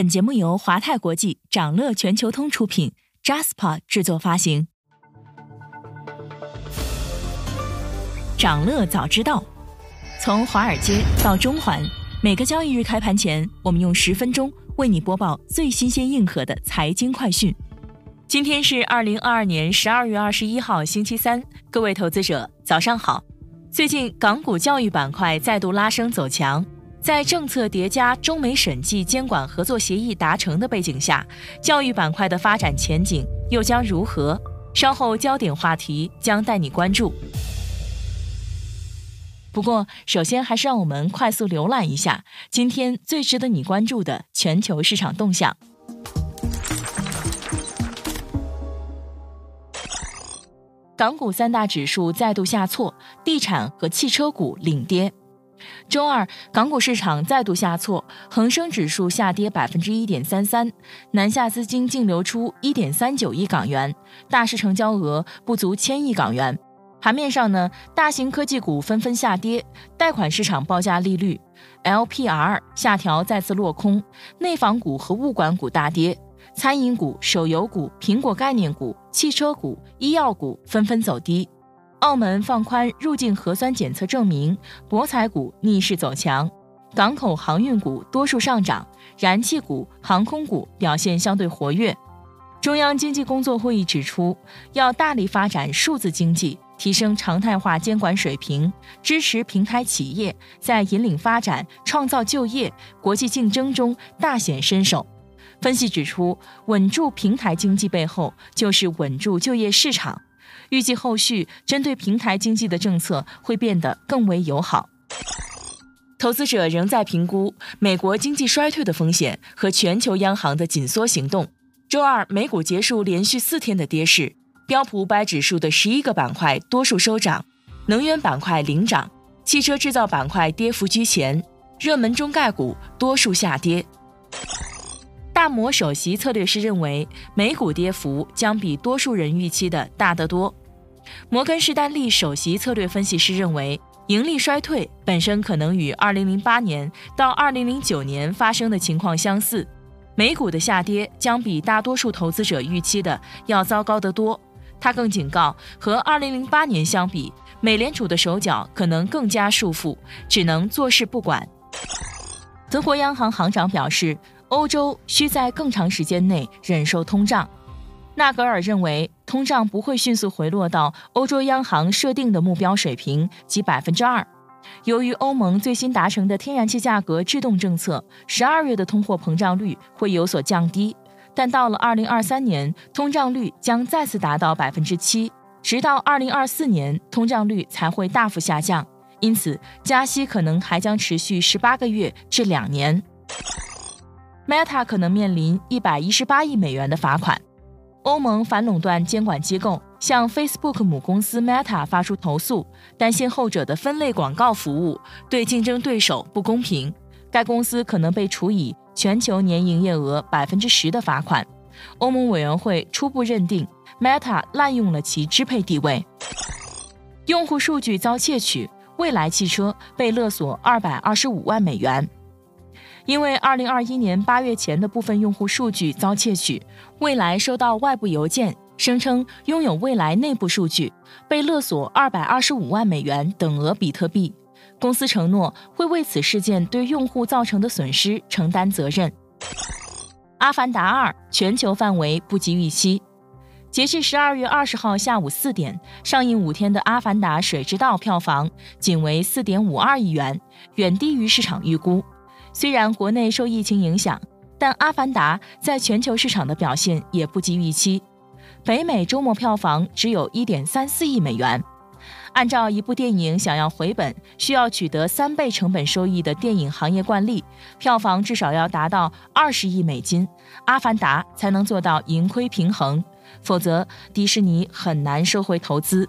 本节目由华泰国际、掌乐全球通出品，Jaspa 制作发行。掌乐早知道，从华尔街到中环，每个交易日开盘前，我们用十分钟为你播报最新鲜、硬核的财经快讯。今天是二零二二年十二月二十一号，星期三，各位投资者早上好。最近港股教育板块再度拉升走强。在政策叠加、中美审计监管合作协议达成的背景下，教育板块的发展前景又将如何？稍后焦点话题将带你关注。不过，首先还是让我们快速浏览一下今天最值得你关注的全球市场动向。港股三大指数再度下挫，地产和汽车股领跌。周二，港股市场再度下挫，恒生指数下跌百分之一点三三，南下资金净流出一点三九亿港元，大市成交额不足千亿港元。盘面上呢，大型科技股纷纷下跌，贷款市场报价利率 LPR 下调再次落空，内房股和物管股大跌，餐饮股、手游股、苹果概念股、汽车股、医药股纷纷走低。澳门放宽入境核酸检测证明，博彩股逆势走强，港口航运股多数上涨，燃气股、航空股表现相对活跃。中央经济工作会议指出，要大力发展数字经济，提升常态化监管水平，支持平台企业在引领发展、创造就业、国际竞争中大显身手。分析指出，稳住平台经济背后就是稳住就业市场。预计后续针对平台经济的政策会变得更为友好。投资者仍在评估美国经济衰退的风险和全球央行的紧缩行动。周二，美股结束连续四天的跌势，标普五百指数的十一个板块多数收涨，能源板块领涨，汽车制造板块跌幅居前，热门中概股多数下跌。大摩首席策略师认为，美股跌幅将比多数人预期的大得多。摩根士丹利首席策略分析师认为，盈利衰退本身可能与2008年到2009年发生的情况相似，美股的下跌将比大多数投资者预期的要糟糕得多。他更警告，和2008年相比，美联储的手脚可能更加束缚，只能坐视不管。德国央行行长表示。欧洲需在更长时间内忍受通胀。纳格尔认为，通胀不会迅速回落到欧洲央行设定的目标水平即百分之二。由于欧盟最新达成的天然气价格制动政策，十二月的通货膨胀率会有所降低，但到了二零二三年，通胀率将再次达到百分之七，直到二零二四年，通胀率才会大幅下降。因此，加息可能还将持续十八个月至两年。Meta 可能面临一百一十八亿美元的罚款。欧盟反垄断监管机构向 Facebook 母公司 Meta 发出投诉，担心后者的分类广告服务对竞争对手不公平。该公司可能被处以全球年营业额百分之十的罚款。欧盟委员会初步认定 Meta 滥用了其支配地位。用户数据遭窃取，蔚来汽车被勒索二百二十五万美元。因为二零二一年八月前的部分用户数据遭窃取，未来收到外部邮件，声称拥有未来内部数据，被勒索二百二十五万美元等额比特币。公司承诺会为此事件对用户造成的损失承担责任。《阿凡达二》全球范围不及预期，截至十二月二十号下午四点，上映五天的《阿凡达：水之道》票房仅为四点五二亿元，远低于市场预估。虽然国内受疫情影响，但《阿凡达》在全球市场的表现也不及预期。北美周末票房只有一点三四亿美元。按照一部电影想要回本，需要取得三倍成本收益的电影行业惯例，票房至少要达到二十亿美金，《阿凡达》才能做到盈亏平衡，否则迪士尼很难收回投资。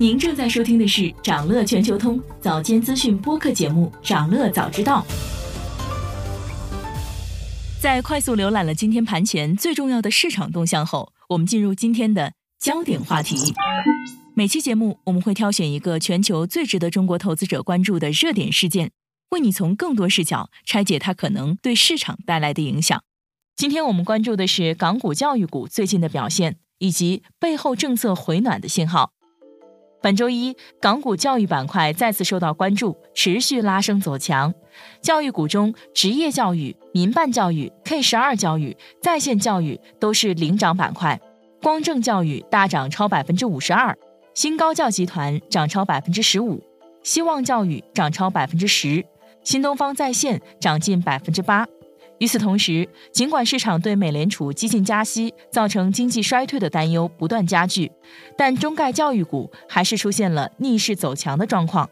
您正在收听的是掌乐全球通早间资讯播客节目《掌乐早知道》。在快速浏览了今天盘前最重要的市场动向后，我们进入今天的焦点话题。每期节目我们会挑选一个全球最值得中国投资者关注的热点事件。为你从更多视角拆解它可能对市场带来的影响。今天我们关注的是港股教育股最近的表现，以及背后政策回暖的信号。本周一，港股教育板块再次受到关注，持续拉升走强。教育股中，职业教育、民办教育、K 十二教育、在线教育都是领涨板块。光正教育大涨超百分之五十二，新高教集团涨超百分之十五，希望教育涨超百分之十。新东方在线涨近百分之八。与此同时，尽管市场对美联储激进加息造成经济衰退的担忧不断加剧，但中概教育股还是出现了逆势走强的状况。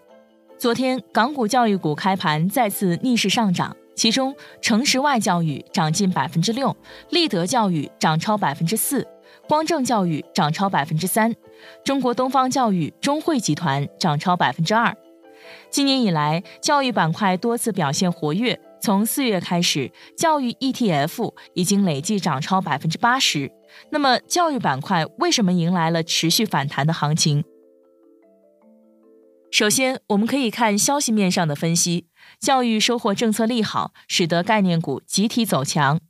昨天，港股教育股开盘再次逆势上涨，其中诚实外教育涨近百分之六，立德教育涨超百分之四，光正教育涨超百分之三，中国东方教育、中汇集团涨超百分之二。今年以来，教育板块多次表现活跃。从四月开始，教育 ETF 已经累计涨超百分之八十。那么，教育板块为什么迎来了持续反弹的行情？首先，我们可以看消息面上的分析。教育收获政策利好，使得概念股集体走强。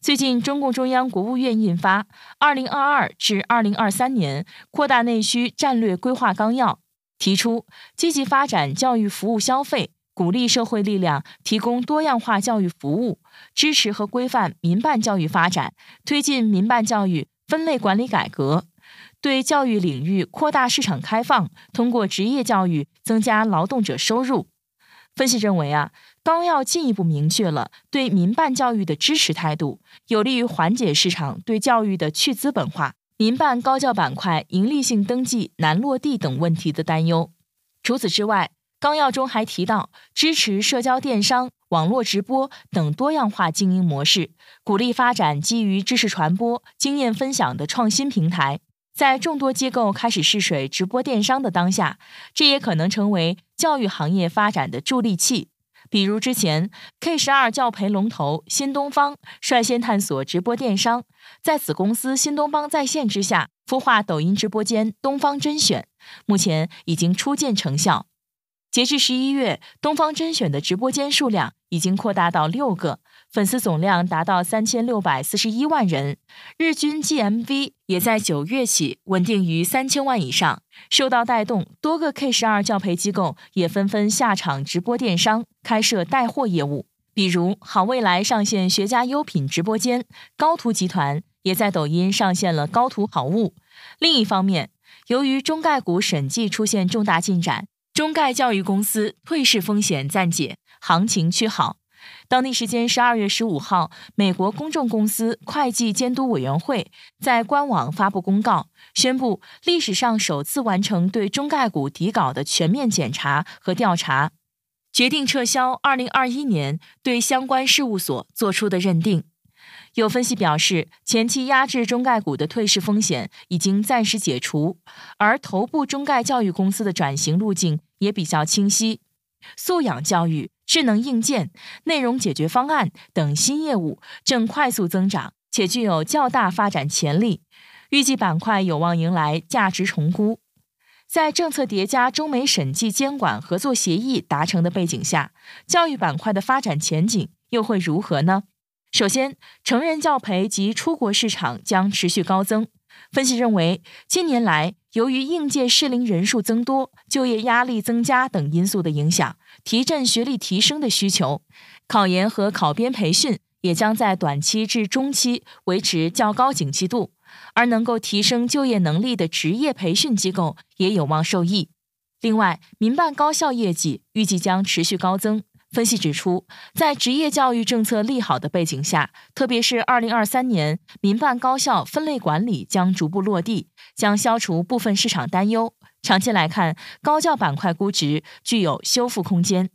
最近，中共中央、国务院印发《二零二二至二零二三年扩大内需战略规划纲要》。提出积极发展教育服务消费，鼓励社会力量提供多样化教育服务，支持和规范民办教育发展，推进民办教育分类管理改革，对教育领域扩大市场开放，通过职业教育增加劳动者收入。分析认为啊，纲要进一步明确了对民办教育的支持态度，有利于缓解市场对教育的去资本化。民办高教板块盈利性登记难落地等问题的担忧。除此之外，纲要中还提到支持社交电商、网络直播等多样化经营模式，鼓励发展基于知识传播、经验分享的创新平台。在众多机构开始试水直播电商的当下，这也可能成为教育行业发展的助力器。比如之前 K 十二教培龙头新东方率先探索直播电商，在子公司新东方在线之下孵化抖音直播间东方甄选，目前已经初见成效。截至十一月，东方甄选的直播间数量已经扩大到六个，粉丝总量达到三千六百四十一万人，日均 GMV 也在九月起稳定于三千万以上。受到带动，多个 K 十二教培机构也纷纷下场直播电商，开设带货业务。比如好未来上线学家优品直播间，高途集团也在抖音上线了高途好物。另一方面，由于中概股审计出现重大进展。中概教育公司退市风险暂解，行情趋好。当地时间十二月十五号，美国公众公司会计监督委员会在官网发布公告，宣布历史上首次完成对中概股底稿的全面检查和调查，决定撤销二零二一年对相关事务所作出的认定。有分析表示，前期压制中概股的退市风险已经暂时解除，而头部中概教育公司的转型路径也比较清晰。素养教育、智能硬件、内容解决方案等新业务正快速增长，且具有较大发展潜力，预计板块有望迎来价值重估。在政策叠加、中美审计监管合作协议达成的背景下，教育板块的发展前景又会如何呢？首先，成人教培及出国市场将持续高增。分析认为，近年来由于应届适龄人数增多、就业压力增加等因素的影响，提振学历提升的需求，考研和考编培训也将在短期至中期维持较高景气度，而能够提升就业能力的职业培训机构也有望受益。另外，民办高校业绩预计将持续高增。分析指出，在职业教育政策利好的背景下，特别是2023年民办高校分类管理将逐步落地，将消除部分市场担忧。长期来看，高教板块估值具有修复空间。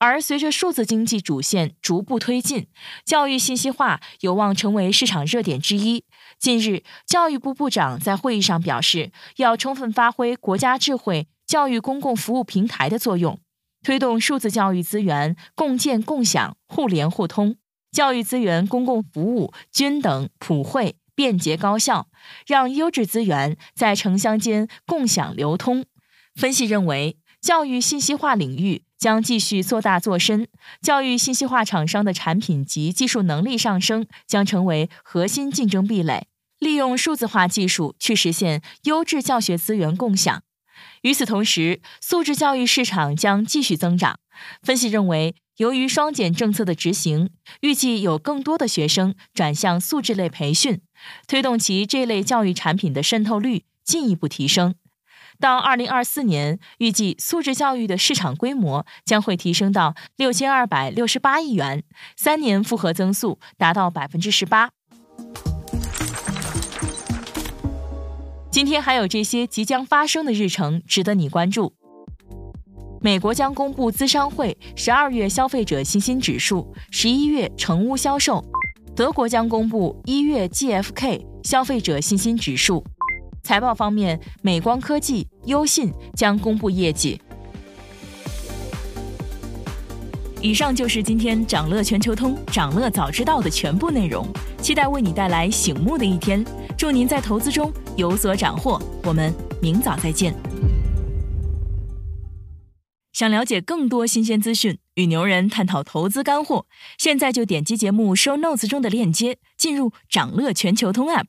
而随着数字经济主线逐步推进，教育信息化有望成为市场热点之一。近日，教育部部长在会议上表示，要充分发挥国家智慧教育公共服务平台的作用，推动数字教育资源共建共享、互联互通，教育资源公共服务均等普惠、便捷高效，让优质资源在城乡间共享流通。分析认为，教育信息化领域。将继续做大做深，教育信息化厂商的产品及技术能力上升将成为核心竞争壁垒。利用数字化技术去实现优质教学资源共享。与此同时，素质教育市场将继续增长。分析认为，由于双减政策的执行，预计有更多的学生转向素质类培训，推动其这类教育产品的渗透率进一步提升。到二零二四年，预计素质教育的市场规模将会提升到六千二百六十八亿元，三年复合增速达到百分之十八。今天还有这些即将发生的日程值得你关注：美国将公布资商会十二月消费者信心指数，十一月成屋销售；德国将公布一月 GFK 消费者信心指数。财报方面，美光科技、优信将公布业绩。以上就是今天掌乐全球通、掌乐早知道的全部内容，期待为你带来醒目的一天。祝您在投资中有所斩获，我们明早再见。想了解更多新鲜资讯，与牛人探讨投资干货，现在就点击节目 show notes 中的链接，进入掌乐全球通 app。